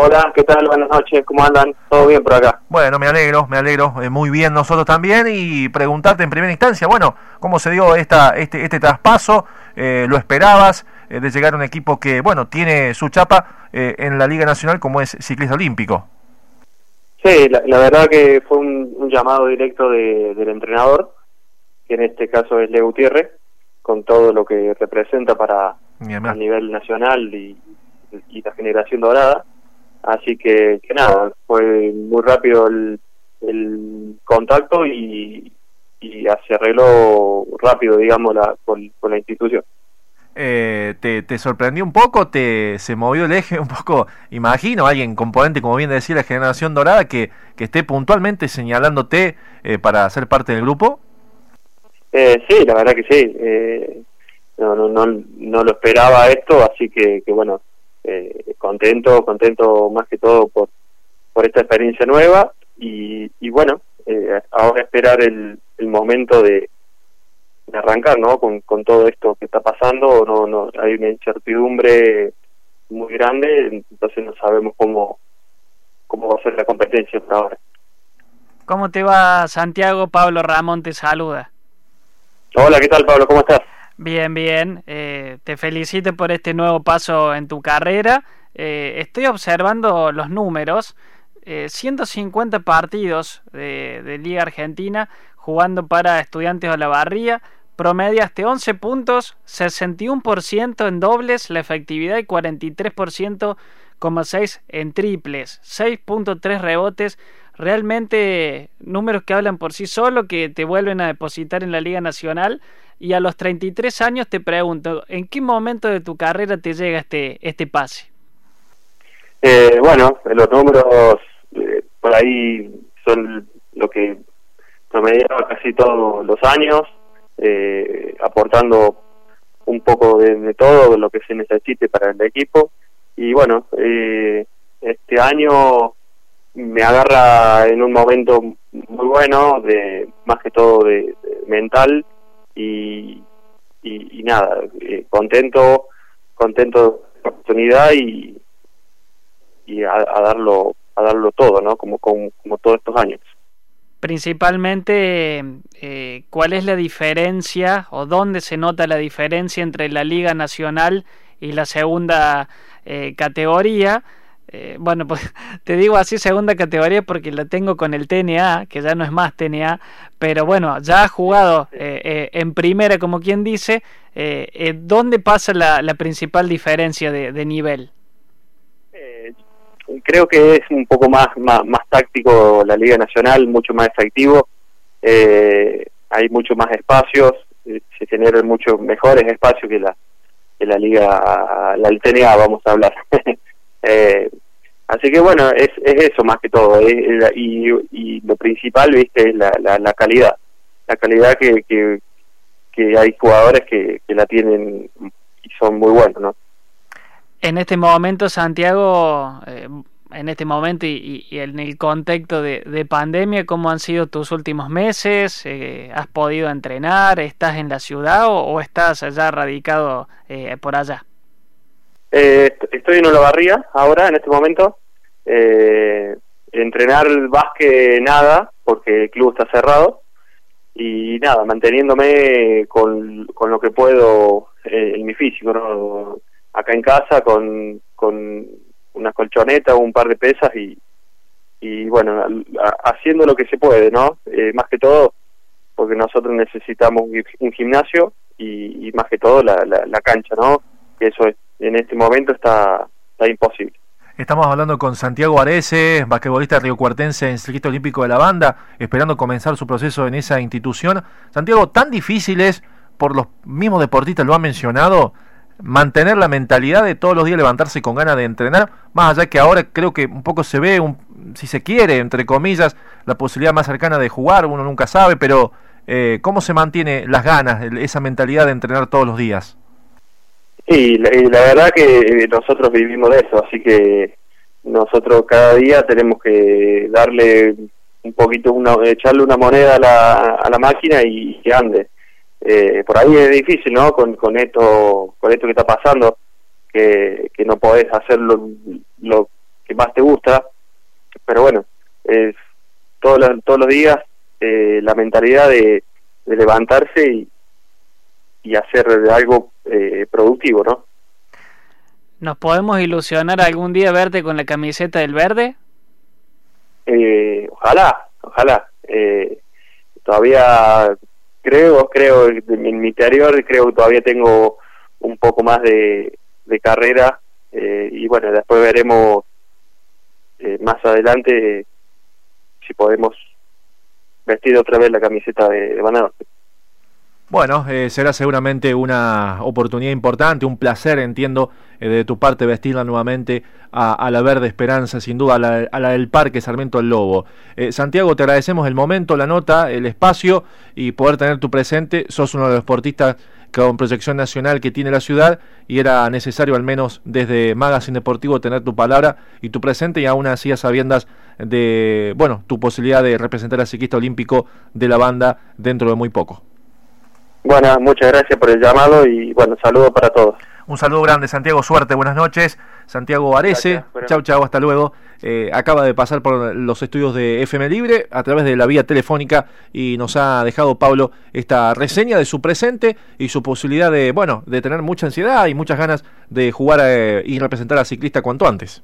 Hola, ¿qué tal? Buenas noches, ¿cómo andan? ¿Todo bien por acá? Bueno, me alegro, me alegro, eh, muy bien nosotros también y preguntarte en primera instancia, bueno, ¿cómo se dio esta, este, este traspaso? Eh, ¿Lo esperabas eh, de llegar a un equipo que, bueno, tiene su chapa en la Liga Nacional como es ciclista olímpico? Sí, la, verdad que fue un, llamado directo del entrenador, que en este caso es Leo Gutiérrez, con todo lo que representa para a nivel nacional y, y la generación dorada Así que, que nada, fue muy rápido el, contacto y, y se arregló rápido, digamos, la, con, la institución. Eh, te, ¿Te sorprendió un poco? ¿Te se movió el eje un poco? Imagino, alguien componente, como bien decía, la generación dorada, que, que esté puntualmente señalándote eh, para ser parte del grupo. Eh, sí, la verdad que sí. Eh, no, no, no, no lo esperaba esto, así que, que bueno, eh, contento, contento más que todo por, por esta experiencia nueva y, y bueno, eh, ahora esperar el, el momento de, arrancar, ¿no? Con, con todo esto que está pasando, no, no, hay una incertidumbre muy grande, entonces no sabemos cómo, cómo va a ser la competencia hasta ahora. ¿Cómo te va Santiago? Pablo Ramón te saluda. Hola, ¿qué tal Pablo? ¿Cómo estás? Bien, bien. Eh, te felicito por este nuevo paso en tu carrera. Eh, estoy observando los números. 150 eh, partidos de, Liga Argentina jugando para Estudiantes de la Barría. Promediaste 11 puntos, 61% en dobles, la efectividad y 43,6 en triples, 6.3 rebotes. Realmente números que hablan por sí solo, que te vuelven a depositar en la Liga Nacional y a los 33 años te pregunto, ¿en qué momento de tu carrera te llega este, este pase? Eh, bueno, los números eh, por ahí son lo que promediaba casi todos los años, eh, aportando un poco de, todo lo que se necesite para el equipo. Y bueno, este año me agarra en un momento muy bueno, de más que todo de mental, y, y, nada, eh, contento, contento de la oportunidad y, y a, darlo a darlo todo, ¿no? Como, como, todos estos años. Principalmente, eh, ¿cuál es la diferencia o dónde se nota la diferencia entre la Liga Nacional y la segunda eh, categoría? Eh, bueno, pues te digo así segunda categoría porque la tengo con el TNA, que ya no es más TNA, pero bueno, ya ha jugado en primera, como quien dice. ¿Dónde pasa la, principal diferencia de, nivel? Creo que es un poco más, más, táctico la Liga Nacional, mucho más efectivo. hay mucho más espacios, se generan muchos mejores espacios que la, que la Liga, la TNA, vamos a hablar. Eh, así que bueno, es, es eso más que todo. y, y, lo principal, viste, es la, la, calidad. La calidad que, que, que hay jugadores que, que la tienen y son muy buenos, ¿no? En este momento, Santiago, eh, en este momento y, y, en el contexto de, de, pandemia, ¿cómo han sido tus últimos meses? Eh, ¿Has podido entrenar? ¿Estás en la ciudad o, estás allá radicado eh, por allá? Eh, estoy en Olavarría ahora, en este momento. Eh, entrenar básquet nada, porque el club está cerrado. Y nada, manteniéndome con, con lo que puedo en mi físico, ¿no? Acá en casa con, con una colchoneta, un par de pesas y, y bueno, haciendo lo que se puede, ¿no? Eh, más que todo, porque nosotros necesitamos un gimnasio y, y más que todo la, la, cancha, ¿no? Que eso es en este momento está, está imposible. Estamos hablando con Santiago Arese, basquetbolista riocuartense en circuito olímpico de la banda, esperando comenzar su proceso en esa institución. Santiago, tan difícil es, por los mismos deportistas lo han mencionado, mantener la mentalidad de todos los días levantarse con ganas de entrenar, más allá que ahora creo que un poco se ve, un, si se quiere, entre comillas, la posibilidad más cercana de jugar, uno nunca sabe, pero eh, ¿cómo se mantiene las ganas, esa mentalidad de entrenar todos los días? Y la, verdad que nosotros vivimos de eso, así que nosotros cada día tenemos que darle un poquito, una, echarle una moneda a la, a la máquina y que ande. Eh, por ahí es difícil, ¿no? Con, con esto con esto que está pasando, que, que no podés hacer lo, que más te gusta, pero bueno, es todos los, todos los días eh, la mentalidad de, levantarse y, y hacer algo eh, productivo, ¿no? ¿Nos podemos ilusionar algún día verte con la camiseta del verde? Eh, ojalá, ojalá. Eh, todavía creo, creo, en mi interior creo que todavía tengo un poco más de, carrera eh, y bueno, después veremos eh, más adelante si podemos vestir otra vez la camiseta de, de bueno, eh, será seguramente una oportunidad importante, un placer, entiendo, eh, de tu parte vestirla nuevamente a, la verde esperanza, sin duda, a la, del Parque Sarmiento del Lobo. Eh, Santiago, te agradecemos el momento, la nota, el espacio y poder tener tu presente. Sos uno de los deportistas con proyección nacional que tiene la ciudad y era necesario al menos desde Magazine Deportivo tener tu palabra y tu presente y aún así a sabiendas de, bueno, tu posibilidad de representar al ciclista olímpico de la banda dentro de muy poco. Bueno, muchas gracias por el llamado y bueno, saludo para todos. Un saludo grande, Santiago, suerte, buenas noches. Santiago Arece, chau, chau, hasta luego. Eh, acaba de pasar por los estudios de FM Libre a través de la vía telefónica y nos ha dejado Pablo esta reseña de su presente y su posibilidad de, bueno, de tener mucha ansiedad y muchas ganas de jugar eh, y representar al ciclista cuanto antes.